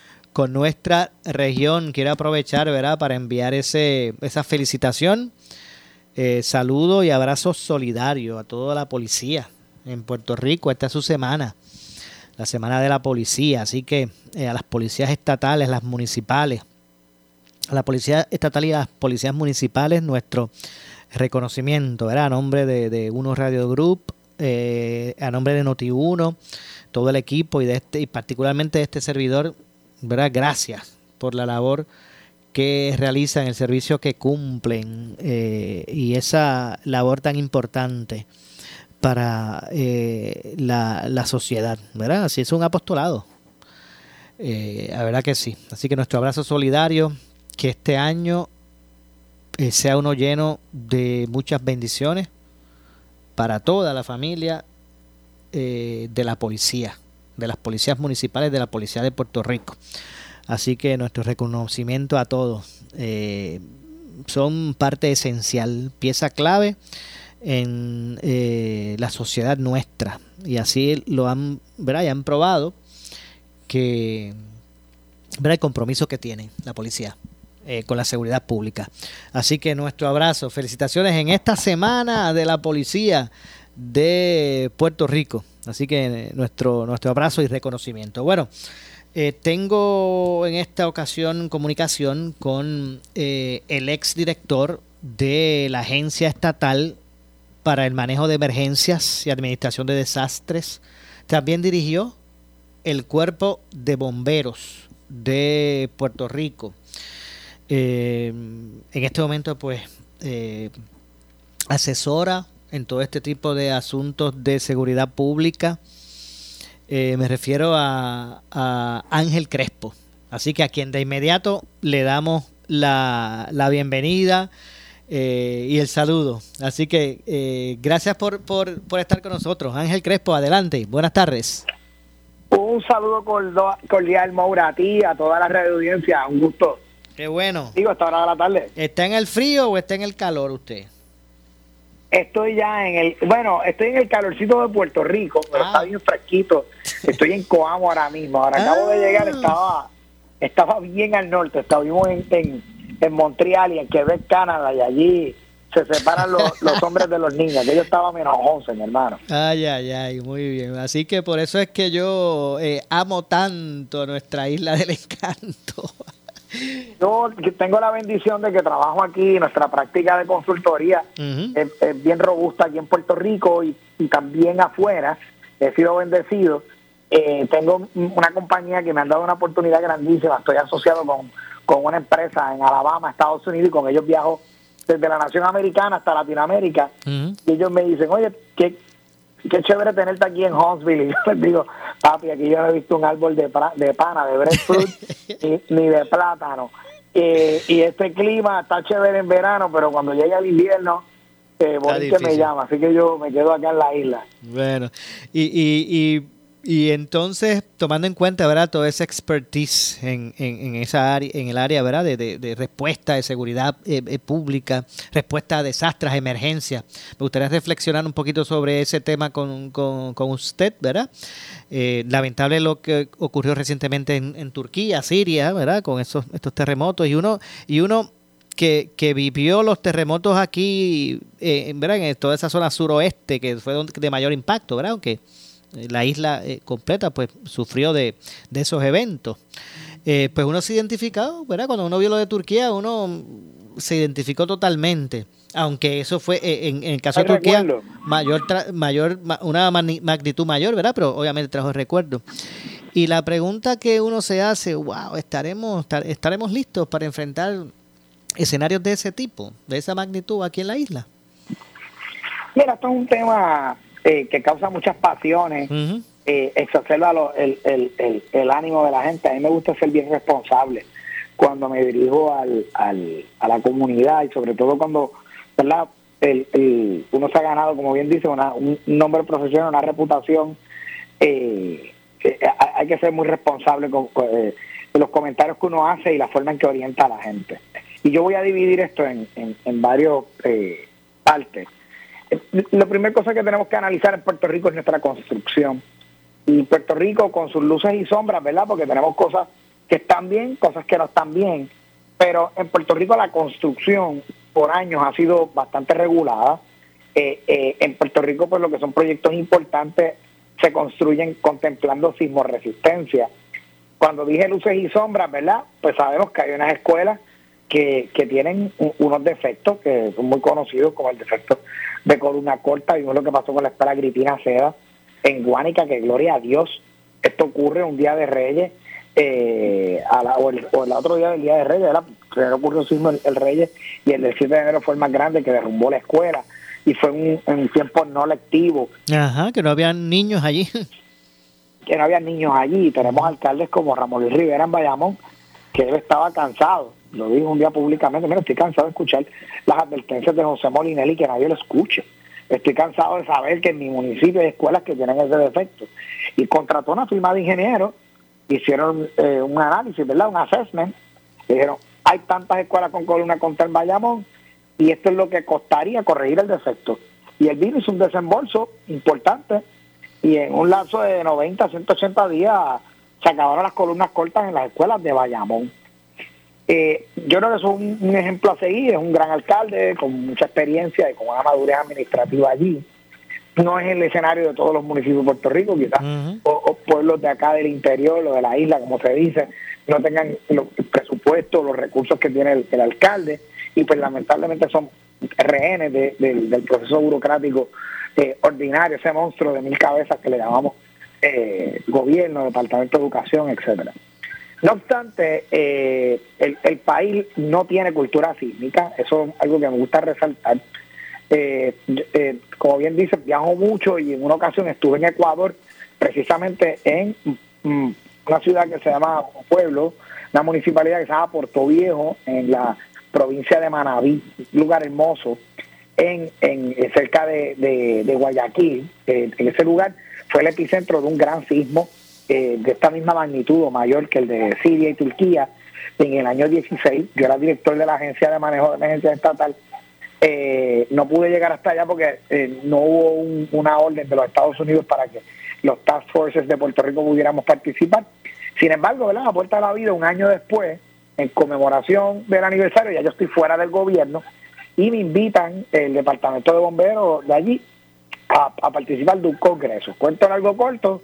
con nuestra región. Quiero aprovechar, ¿verdad?, para enviar ese, esa felicitación, eh, saludo y abrazo solidario a toda la policía en Puerto Rico. Esta es su semana, la semana de la policía. Así que eh, a las policías estatales, las municipales, a la policía estatal y a las policías municipales, nuestro reconocimiento, ¿verdad? A nombre de, Uno Radio Group, eh, a nombre de Noti1, todo el equipo y de este, y particularmente de este servidor, ¿verdad? Gracias por la labor que realizan, el servicio que cumplen eh, y esa labor tan importante para eh, la, sociedad, ¿verdad? Así es un apostolado. Eh, la verdad que sí. Así que nuestro abrazo solidario, que este año eh, sea uno lleno de muchas bendiciones para toda la familia de la policía de las policías municipales de la Policía de Puerto Rico. Así que nuestro reconocimiento a todos. Eh, son parte esencial, pieza clave en eh, la sociedad nuestra. Y así lo han, ¿verdad? Y han probado que ¿verdad? el compromiso que tiene la policía eh, con la seguridad pública. Así que nuestro abrazo, felicitaciones en esta semana de la policía de Puerto Rico. Así que nuestro, nuestro abrazo y reconocimiento. Bueno, eh, tengo en esta ocasión comunicación con eh, el ex director de la Agencia Estatal para el Manejo de Emergencias y Administración de Desastres. También dirigió el Cuerpo de Bomberos de Puerto Rico. Eh, en este momento, pues, asesora en todo este tipo de asuntos de seguridad pública. Eh, me refiero a, a, Ángel Crespo. Así que a quien de inmediato le damos la, la bienvenida eh, y el saludo. Así que eh, gracias por, por, por, estar con nosotros. Ángel Crespo, adelante. Buenas tardes. Un saludo cordial, Maura, a ti, a toda la radio audiencia. Un gusto. Qué bueno. Digo, hasta hora de la tarde. ¿Está en el frío o está en el calor usted? Estoy ya en el, bueno, estoy en el calorcito de Puerto Rico, pero está bien fresquito. Estoy en Coamo ahora mismo. Ahora acabo de llegar, estaba estaba bien al norte, estábamos en, en, en Montreal y en Quebec, Canadá, y allí se separan los, <laughs> los hombres de los niños. Que yo estaba menos 11, mi hermano. Ay, ay, ay, muy bien. Así que por eso es que yo eh, amo tanto nuestra isla del encanto. <laughs> Yo tengo la bendición de que trabajo aquí, nuestra práctica de consultoría es, bien robusta aquí en Puerto Rico y, también afuera. He sido bendecido. Eh, tengo una compañía que me han dado una oportunidad grandísima. Estoy asociado con, con una empresa en Alabama, Estados Unidos, y con ellos viajo desde la nación americana hasta Latinoamérica. Y ellos me dicen, oye, qué, qué chévere tenerte aquí en Huntsville. Y <laughs> yo les digo, Papi, aquí yo no he visto un árbol de, de pana, de breadfruit, <laughs> ni, ni de plátano. Eh, y este clima está chévere en verano, pero cuando llega el invierno, eh, Borinque me llama. Así que yo me quedo acá en la isla. Bueno, y, y, y, y entonces, tomando en cuenta, ¿verdad? Toda esa expertise en, en, esa área, en el área, ¿verdad? De, de, respuesta de seguridad eh, eh, pública, respuesta a desastres, emergencias. Me gustaría reflexionar un poquito sobre ese tema con, con, con usted, ¿verdad? Eh, lamentable lo que ocurrió recientemente en, en Turquía, Siria, ¿verdad? Con esos, estos terremotos. Y uno, y uno que, que vivió los terremotos aquí, eh, ¿verdad? En toda esa zona suroeste, que fue de mayor impacto, ¿verdad? Aunque la isla eh, completa pues sufrió de, de esos eventos. Eh, pues uno se identificado, ¿verdad? Cuando uno vio lo de Turquía, uno se identificó totalmente. Aunque eso fue, eh, en, en el caso de Turquía, mayor, mayor ma- una magni- magnitud mayor, ¿verdad? Pero obviamente trajo recuerdo. Y la pregunta que uno se hace, wow, ¿estaremos, estar- estaremos listos para enfrentar escenarios de ese tipo, de esa magnitud aquí en la isla? Mira, esto es un tema eh, que causa muchas pasiones, eh, exacerba lo- el, el, el, el ánimo de la gente. A mí me gusta ser bien responsable cuando me dirijo al, al, a la comunidad y sobre todo cuando ¿verdad? El, el- uno se ha ganado, como bien dice, una, un nombre profesional, una reputación. eh, eh, hay- que ser muy responsable con, con, eh, los comentarios que uno hace y la forma en que orienta a la gente. Y yo voy a dividir esto en, en, en varios eh, partes. La primera cosa que tenemos que analizar en Puerto Rico es nuestra construcción. Y Puerto Rico con sus luces y sombras, ¿verdad? Porque tenemos cosas que están bien, cosas que no están bien. Pero en Puerto Rico la construcción por años ha sido bastante regulada. Eh, eh, en Puerto Rico, pues lo que son proyectos importantes se construyen contemplando sismoresistencia. Cuando dije luces y sombras, ¿verdad? Pues sabemos que hay unas escuelas que, que tienen unos defectos que son muy conocidos, como el defecto de columna corta. Vimos lo que pasó con la escuela Gripina Seda en Guánica, que gloria a Dios, esto ocurre un día de Reyes, eh, a la- o, el, o el otro día del día de Reyes, ¿verdad? Primero ocurrió el sismo el, el Reyes y el del 7 de enero fue el más grande que derrumbó la escuela y fue un, en tiempo no lectivo Ajá, que no habían niños allí. <laughs> que no había niños allí. Tenemos alcaldes como Ramón Luis Rivera en Bayamón, que él estaba cansado. Lo dijo un día públicamente, mira, estoy cansado de escuchar las advertencias de José Molinelli que nadie lo escuche. Estoy cansado de saber que en mi municipio hay escuelas que tienen ese defecto. Y contrató una firma de ingenieros, hicieron eh, un análisis, ¿verdad? Un assessment. Dijeron, hay tantas escuelas con columna contra en Bayamón y esto es lo que costaría corregir el defecto. Y el vino hizo un desembolso importante y en un lapso de 90 a 180 días se acabaron las columnas cortas en las escuelas de Bayamón. Eh, yo creo que es un, un ejemplo a seguir, es un gran alcalde con mucha experiencia y con una madurez administrativa allí. No es el escenario de todos los municipios de Puerto Rico, quizás o, o pueblos de acá del interior o de la isla, como se dice, no tengan los presupuestos, los recursos que tiene el, el alcalde y pues lamentablemente son rehenes de- del- del proceso burocrático eh, ordinario, ese monstruo de mil cabezas que le llamamos eh, gobierno, departamento de educación, etcétera. No obstante, eh, el, país no tiene cultura sísmica, eso es algo que me gusta resaltar. Eh, eh, como bien dice, viajo mucho y en una ocasión estuve en Ecuador, precisamente en mm, una ciudad que se llama pueblo, una municipalidad que se llama Puerto Viejo, en la provincia de Manabí, lugar hermoso, en, en eh, cerca de, de- de Guayaquil. Eh, en ese lugar fue el epicentro de un gran sismo eh, de esta misma magnitud o mayor que el de Siria y Turquía en el año 16. Yo era director de la Agencia de Manejo de Emergencia Estatal. Eh, no pude llegar hasta allá porque eh, no hubo un- una orden de los Estados Unidos para que los Task Forces de Puerto Rico pudiéramos participar. Sin embargo, ¿verdad? a puerta de la vida, un año después, en conmemoración del aniversario, ya yo estoy fuera del gobierno y me invitan el departamento de bomberos de allí a, participar de un congreso. Cuento en algo corto,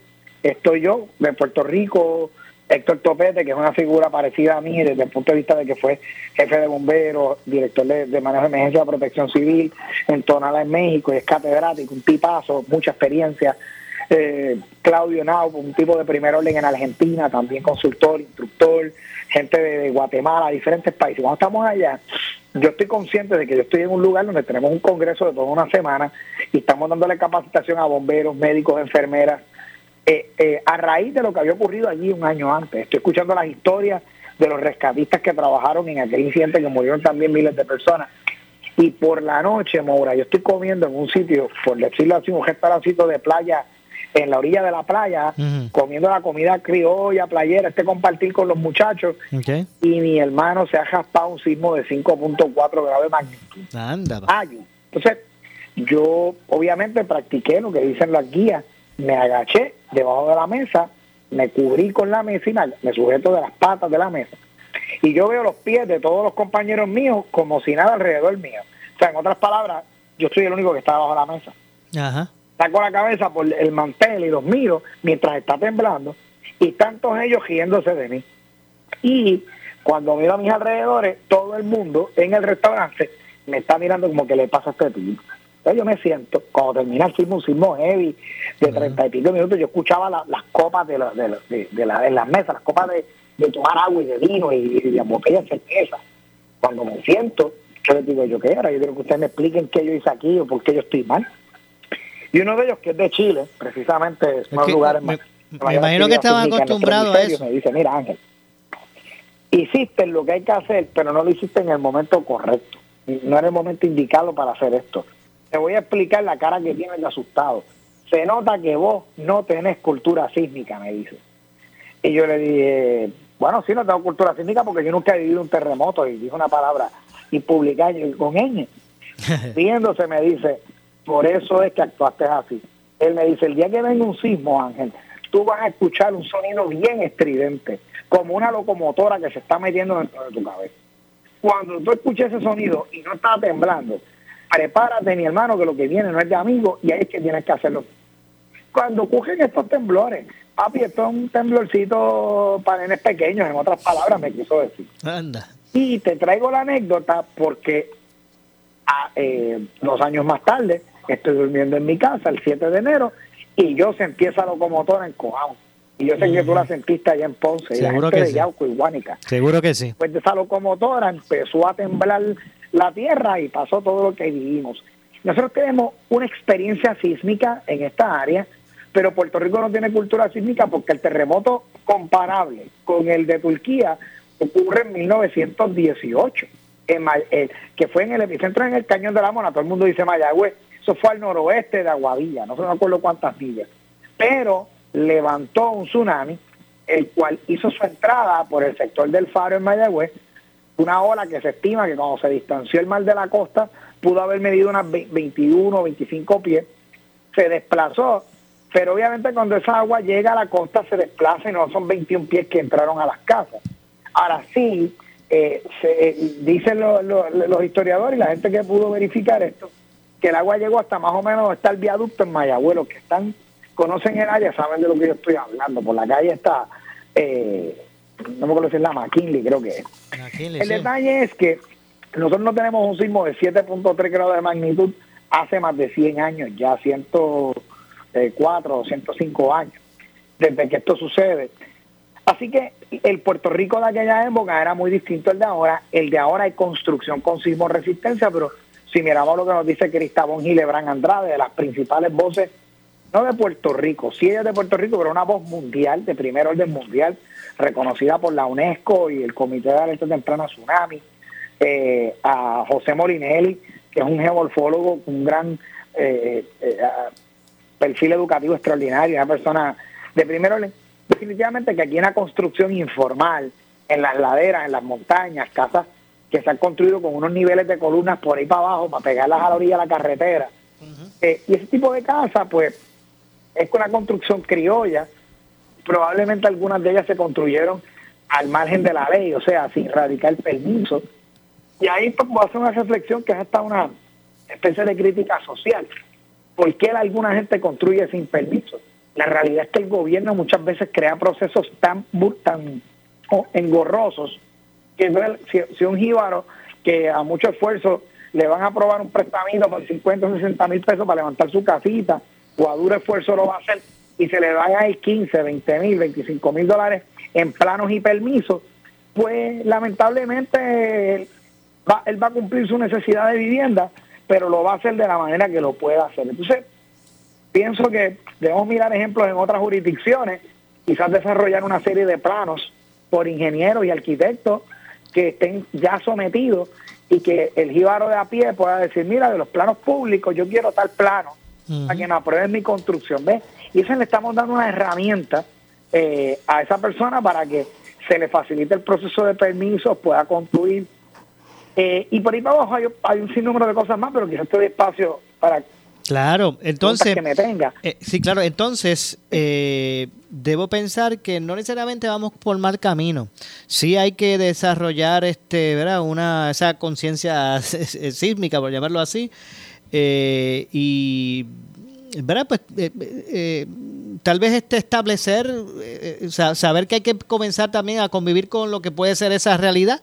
estoy yo de Puerto Rico, Héctor Topete, que es una figura parecida a mí desde el punto de vista de que fue jefe de bomberos, director de, manejo de emergencia de protección civil en Tonala, en México, y es catedrático, un tipazo, mucha experiencia. Eh, Claudio Nau, un tipo de primer orden en Argentina, también consultor, instructor, gente de, de Guatemala, diferentes países. Cuando estamos allá, yo estoy consciente de que yo estoy en un lugar donde tenemos un congreso de toda una semana y estamos dándole capacitación a bomberos, médicos, enfermeras, eh, eh, a raíz de lo que había ocurrido allí un año antes. Estoy escuchando las historias de los rescatistas que trabajaron en aquel incidente que murieron también miles de personas. Y por la noche, Maura, yo estoy comiendo en un sitio, por decirlo así, un restaurancito de playa, en la orilla de la playa, comiendo la comida criolla, playera, este compartir con los muchachos. Y mi hermano se ha jaspado un sismo de 5.4 grados de magnitud. Anda. Entonces, yo obviamente practiqué lo que dicen las guías, me agaché debajo de la mesa, me cubrí con la mesa y me, me sujeto de las patas de la mesa. Y yo veo los pies de todos los compañeros míos como si nada alrededor mío. O sea, en otras palabras, yo soy el único que está debajo de la mesa. Ajá. Saco la cabeza por el mantel y los miro mientras está temblando y tantos ellos riéndose de mí. Y cuando miro a mis alrededores, todo el mundo en el restaurante me está mirando como que le pasa a este tipo. Yo me siento, cuando termina el sismo, un sismo heavy de treinta y pico minutos, yo escuchaba la- las copas de, la, de, la- de- de la- en las mesas, las copas de, de tomar agua y de vino y, y de botellas de cerveza. Cuando me siento, yo les digo, ¿yo qué era? Yo quiero que ustedes me expliquen qué yo hice aquí o por qué yo estoy mal. Y uno de ellos, que es de Chile, precisamente, es uno de los lugares más... me imagino que estaban acostumbrados a eso. Me dice, mira Ángel, hiciste lo que hay que hacer, pero no lo hiciste en el momento correcto. No era el momento indicado para hacer esto. Te voy a explicar la cara que tienes de asustado. Se nota que vos no tenés cultura sísmica, me dice. Y yo le dije, bueno, sí, no tengo cultura sísmica porque yo nunca he vivido un terremoto. Y dijo una palabra y con ñ. <laughs> Riéndose me dice, por eso es que actuaste así. Él me dice, el día que venga un sismo, Ángel, tú vas a escuchar un sonido bien estridente, como una locomotora que se está metiendo dentro de tu cabeza. Cuando tú escuches ese sonido y no estás temblando, prepárate, mi hermano, que lo que viene no es de amigo y ahí es que tienes que hacerlo. Cuando ocurren estos temblores, papi, esto es un temblorcito para nenes pequeños, en otras palabras me quiso decir. Anda. Y te traigo la anécdota porque a- eh, dos años más tarde estoy durmiendo en mi casa el 7 de enero y yo sentí esa locomotora en Cojao. Y yo sé que tú la sentiste allá en Ponce y la gente que de sí. Yauco y Guánica. Seguro que sí. Pues de esa locomotora empezó a temblar la tierra y pasó todo lo que vivimos. Nosotros tenemos una experiencia sísmica en esta área, pero Puerto Rico no tiene cultura sísmica porque el terremoto comparable con el de Turquía ocurre en 1918, en eh, que fue en el epicentro en el Cañón de la Mona, todo el mundo dice Mayagüez, eso fue al noroeste de Aguadilla, no sé, no me acuerdo cuántas millas, pero levantó un tsunami, el cual hizo su entrada por el sector del Faro en Mayagüez, una ola que se estima que cuando se distanció el mar de la costa pudo haber medido unas ve- 21 o 25 pies, se desplazó, pero obviamente cuando esa agua llega a la costa se desplaza y no son 21 pies que entraron a las casas. Ahora sí, eh, se, dicen lo- lo- los historiadores y la gente que pudo verificar esto, que el agua llegó hasta más o menos está el viaducto en Mayagüez, los que están, conocen el área, saben de lo que yo estoy hablando, por la calle está, eh, no me acuerdo si es la McKinley, creo que es. El detalle es que nosotros no tenemos un sismo de 7.3 grados de magnitud hace más de 100 años, ya 104 o 105 años, desde que esto sucede. Así que el Puerto Rico de aquella época era muy distinto al de ahora. El de ahora hay construcción con sismo resistencia, pero si miramos lo que nos dice Cristabón Gilebrán Andrade, de las principales voces, no de Puerto Rico, sí ella es de Puerto Rico, pero una voz mundial, de primer orden mundial, reconocida por la UNESCO y el Comité de Alerta Temprana Tsunami, eh, a José Morinelli, que es un geomorfólogo, un gran eh, eh, ah, perfil educativo extraordinario, una persona de primer orden. Definitivamente que aquí hay una construcción informal en las laderas, en las montañas, casas que se han construido con unos niveles de columnas por ahí para abajo para pegarlas a la orilla de la carretera. Eh, y ese tipo de casa, pues, es una construcción criolla. Probablemente algunas de ellas se construyeron al margen de la ley, o sea, sin radicar permiso. Y ahí pues, a hacer una reflexión que es hasta una especie de crítica social. ¿Por qué alguna gente construye sin permiso? La realidad es que el gobierno muchas veces crea procesos tan, tan oh, engorrosos que si un jíbaro que a mucho esfuerzo le van a aprobar un prestamito por 50 o 60 mil pesos para levantar su casita, o a duro esfuerzo lo va a hacer, y se le van a ir 15, 20 mil, 25 mil dólares en planos y permisos, pues lamentablemente él va, él va a cumplir su necesidad de vivienda, pero lo va a hacer de la manera que lo pueda hacer. Entonces, pienso que debemos mirar ejemplos en otras jurisdicciones, quizás desarrollar una serie de planos por ingenieros y arquitectos que estén ya sometidos y que el jíbaro de a pie pueda decir, mira, de los planos públicos yo quiero tal plano para que me aprueben mi construcción. ¿Ves? Y eso le estamos dando una herramienta eh, a esa persona para que se le facilite el proceso de permisos, pueda construir. Eh, y por ahí para abajo hay, hay un sinnúmero de cosas más, pero quizás te espacio para Claro, entonces. que me tenga. eh, sí, claro, entonces eh, debo pensar que no necesariamente vamos por mal camino. Sí hay que desarrollar este, ¿verdad? Una, esa conciencia <laughs> sísmica, por llamarlo así. Eh, y, ¿verdad? Pues eh, eh, tal vez este establecer, eh, eh, sa- saber que hay que comenzar también a convivir con lo que puede ser esa realidad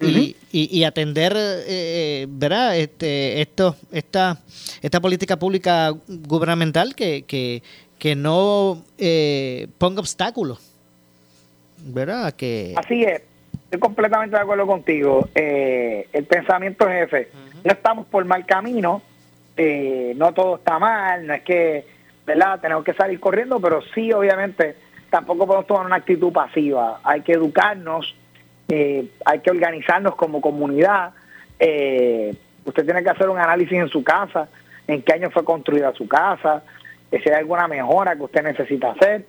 y, y- y atender, eh, ¿verdad? Este, esto, esta, esta política pública gubernamental que, que, que no eh, ponga obstáculos, ¿verdad? Que Así es, estoy completamente de acuerdo contigo. Eh, el pensamiento jefe, no estamos por mal camino, eh, no todo está mal, no es que, ¿verdad? Tenemos que salir corriendo, pero sí, obviamente, tampoco podemos tomar una actitud pasiva. Hay que educarnos, eh, hay que organizarnos como comunidad. Eh, usted tiene que hacer un análisis en su casa, en qué año fue construida su casa, eh, si hay alguna mejora que usted necesita hacer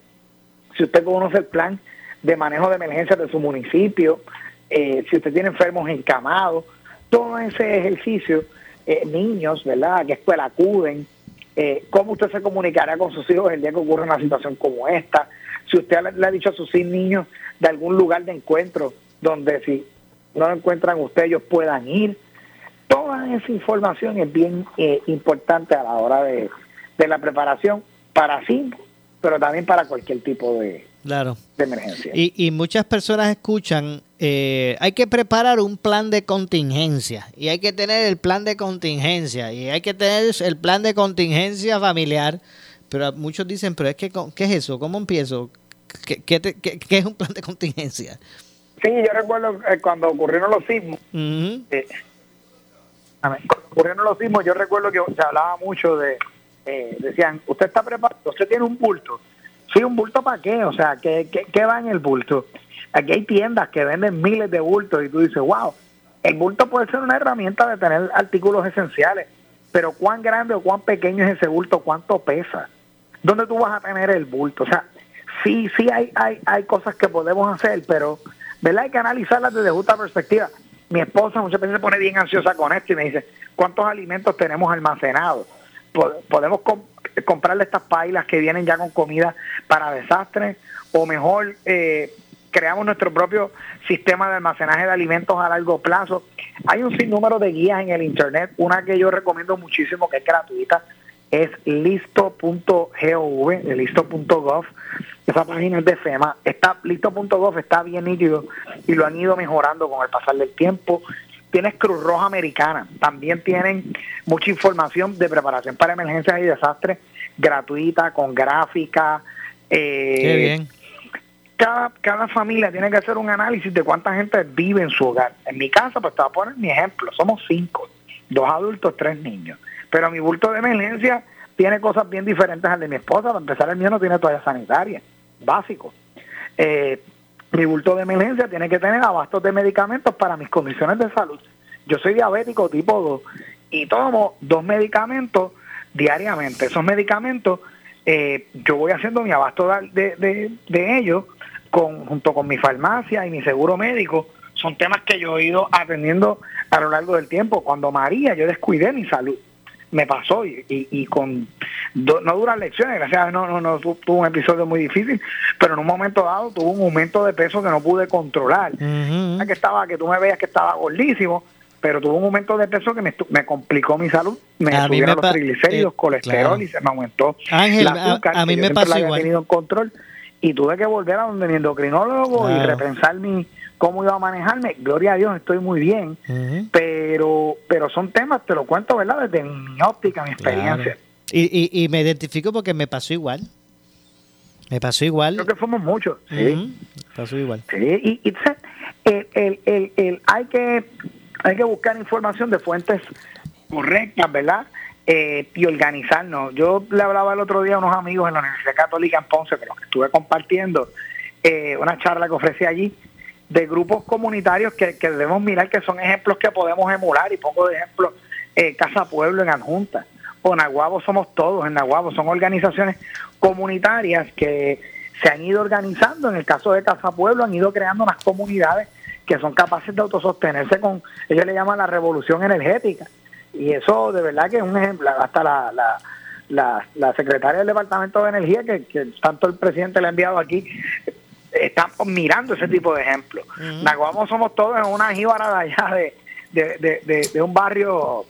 si usted conoce el plan de manejo de emergencias de su municipio, eh, si usted tiene enfermos encamados, todo ese ejercicio, eh, niños, ¿verdad? ¿A qué escuela acuden? Eh, ¿Cómo usted se comunicará con sus hijos el día que ocurre una situación como esta? Si usted le, ha dicho a sus niños de algún lugar de encuentro donde si no lo encuentran usted ellos puedan ir. Toda esa información es bien eh, importante a la hora de, de la preparación para sí, pero también para cualquier tipo de, claro. de emergencia. Y, y muchas personas escuchan, eh, hay que preparar un plan de contingencia y hay que tener el plan de contingencia y hay que tener el plan de contingencia familiar, pero muchos dicen, pero es que, ¿qué es eso? ¿Cómo empiezo? ¿Qué, qué, te- qué- qué es un plan de contingencia? Sí, yo recuerdo eh, cuando ocurrieron los sismos, eh, cuando ocurrieron los sismos, yo recuerdo que se hablaba mucho de, eh, decían, usted está preparado, usted tiene un bulto. Sí, un bulto para qué, o sea, ¿qué, qué, qué va en el bulto? Aquí hay tiendas que venden miles de bultos y tú dices, wow, el bulto puede ser una herramienta de tener artículos esenciales, pero cuán grande o cuán pequeño es ese bulto, cuánto pesa, dónde tú vas a tener el bulto, o sea, sí, sí hay, hay, hay cosas que podemos hacer, pero ¿verdad? hay que analizarlas desde justa perspectiva. Mi esposa muchas veces se pone bien ansiosa con esto y me dice, ¿cuántos alimentos tenemos almacenados? Po- ¿Podemos comprarle estas pailas que vienen ya con comida para desastres? O mejor, eh, creamos nuestro propio sistema de almacenaje de alimentos a largo plazo. Hay un sinnúmero de guías en el Internet. Una que yo recomiendo muchísimo, que es gratuita, es listo.gov, listo.gov. Esa página es de FEMA. Está, listo.gov está bien nítido y lo han ido mejorando con el pasar del tiempo. Tienes Cruz Roja Americana. También tienen mucha información de preparación para emergencias y desastres gratuita, con gráfica. eh, Qué bien. cada, cada familia tiene que hacer un análisis de cuánta gente vive en su hogar. En mi casa, pues te voy a poner mi ejemplo, somos cinco, dos adultos, tres niños. Pero mi bulto de emergencia tiene cosas bien diferentes al de mi esposa. Para empezar, el mío no tiene toalla sanitaria, básico. Eh, mi bulto de emergencia tiene que tener abastos de medicamentos para mis condiciones de salud. Yo soy diabético tipo 2 y tomo dos medicamentos diariamente. Esos medicamentos, eh, yo voy haciendo mi abasto de, de, de ellos con, junto con mi farmacia y mi seguro médico. Son temas que yo he ido atendiendo a lo largo del tiempo. Cuando María, yo descuidé mi salud. Me pasó y, y, y con do- no duran lecciones, gracias a Dios no, no, no tu- tuvo un episodio muy difícil, pero en un momento dado tuvo un aumento de peso que no pude controlar. que estaba, que tú me veías que estaba gordísimo, pero tuvo un aumento de peso que me, me complicó mi salud, me A mí subieron los triglicéridos, eh, colesterol claro. y se me aumentó Ángel, la a- azúcar, a mí que yo me pasó la había igual. tenido en control y tuve que volver a donde mi endocrinólogo y repensar mi cómo iba a manejarme. Gloria a Dios, estoy muy bien, pero pero son temas, te lo cuento, ¿verdad? Desde mi óptica, mi experiencia. Y, y, y me identifico porque me pasó igual. Me pasó igual. Creo que fuimos muchos. sí. Me pasó igual. Sí, y, y el, el, el, el- hay que hay que buscar información de fuentes correctas, ¿verdad? Eh, y organizarnos. Yo le hablaba el otro día a unos amigos en la Universidad Católica en Ponce, con los que estuve compartiendo eh, una charla que ofrecí allí, de grupos comunitarios que, que debemos mirar que son ejemplos que podemos emular y pongo de ejemplo eh, Casa Pueblo en Adjunta o Nahuabo Somos Todos en Nahuabo, son organizaciones comunitarias que se han ido organizando, en el caso de Casa Pueblo han ido creando unas comunidades que son capaces de autosostenerse con, ellos le llaman la revolución energética y eso de verdad que es un ejemplo, hasta la, la, la, la secretaria del Departamento de Energía que, que tanto el presidente le ha enviado aquí están mirando ese tipo de ejemplos. Naguamo somos todos en una jíbara de allá de, de, de, de- de un barrio,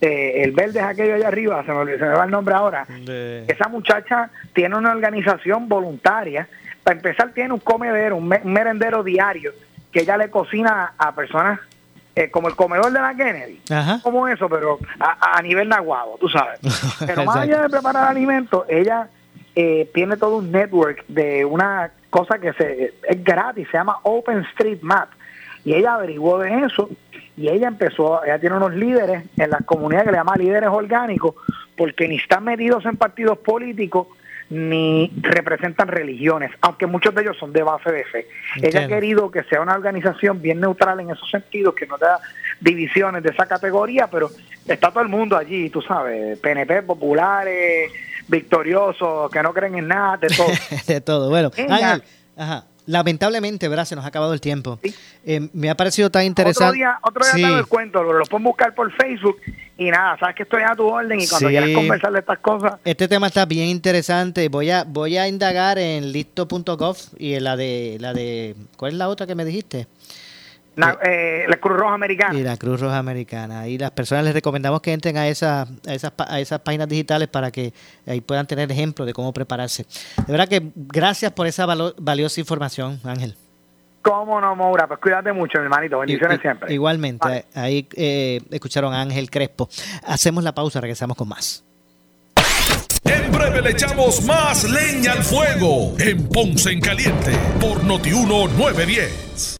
eh, el verde es aquello allá arriba, se me, se me va el nombre ahora. Esa muchacha tiene una organización voluntaria. Para empezar, tiene un comedero, un, me- un merendero diario que ella le cocina a personas eh, como el comedor de la Kennedy. Ajá. Como eso, pero a, a nivel naguabo, tú sabes. <laughs> Pero más allá de preparar alimentos, ella eh, tiene todo un network de una cosa que se, es gratis, se llama OpenStreetMap. Y ella averiguó de eso y ella empezó, ella tiene unos líderes en las comunidades que le llama líderes orgánicos, porque ni están metidos en partidos políticos ni representan religiones, aunque muchos de ellos son de base de fe. Ella ha querido que sea una organización bien neutral en esos sentidos, que no da divisiones de esa categoría, pero está todo el mundo allí, tú sabes, PNP populares, victoriosos, que no creen en nada, de todo. <laughs> de todo. Bueno, Ella- Ángel, ajá. lamentablemente, ¿verdad? Se nos ha acabado el tiempo. Eh, me ha parecido tan interesante. Otro día, otro día Sí. te el cuento, lo, lo pueden buscar por Facebook y nada, sabes que estoy a tu orden y cuando Sí. quieras conversar de estas cosas, Este tema está bien interesante. Voy a voy a indagar en listo.gov y en la de la de ¿cuál es la otra que me dijiste? na- eh, la Cruz Roja Americana. Y la Cruz Roja Americana. Y las personas les recomendamos que entren a esas a esas a esas páginas digitales para que ahí puedan tener ejemplos de cómo prepararse. De verdad que gracias por esa valiosa información, Ángel. ¿Cómo no, Moura? Pues cuídate mucho, mi hermanito. Bendiciones I- siempre. Igualmente, ahí eh, escucharon a Ángel Crespo. Hacemos la pausa, regresamos con más. En breve le echamos más leña al fuego en Ponce en Caliente por Notiuno 910.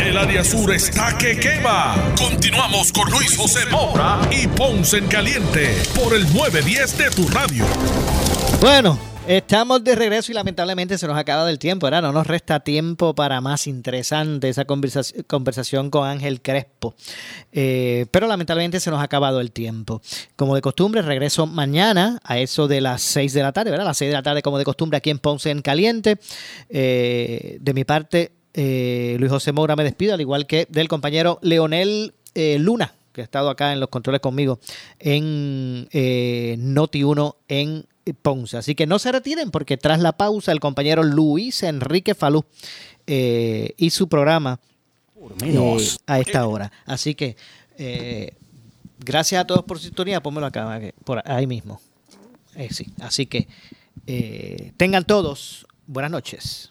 El área sur está que quema. Continuamos con Luis José Moura y Ponce en Caliente por el 910 de tu radio. Bueno, estamos de regreso y lamentablemente se nos acaba el tiempo, ¿verdad? No nos resta tiempo para más interesante esa conversa- conversación con Ángel Crespo. Eh, pero lamentablemente se nos ha acabado el tiempo. Como de costumbre, regreso mañana a eso de las 6 de la tarde, ¿verdad? Las 6 de la tarde, como de costumbre, aquí en Ponce en Caliente. Eh, de mi parte, eh, Luis José Moura me despido, al igual que del compañero Leonel eh, Luna, que ha estado acá en los controles conmigo en eh, Noti 1 en Ponce. Así que no se retiren porque tras la pausa el compañero Luis Enrique Falú eh, y su programa a esta hora. Así que gracias a todos por su sintonía. Pónmelo acá, por ahí mismo. Sí, así que tengan todos buenas noches.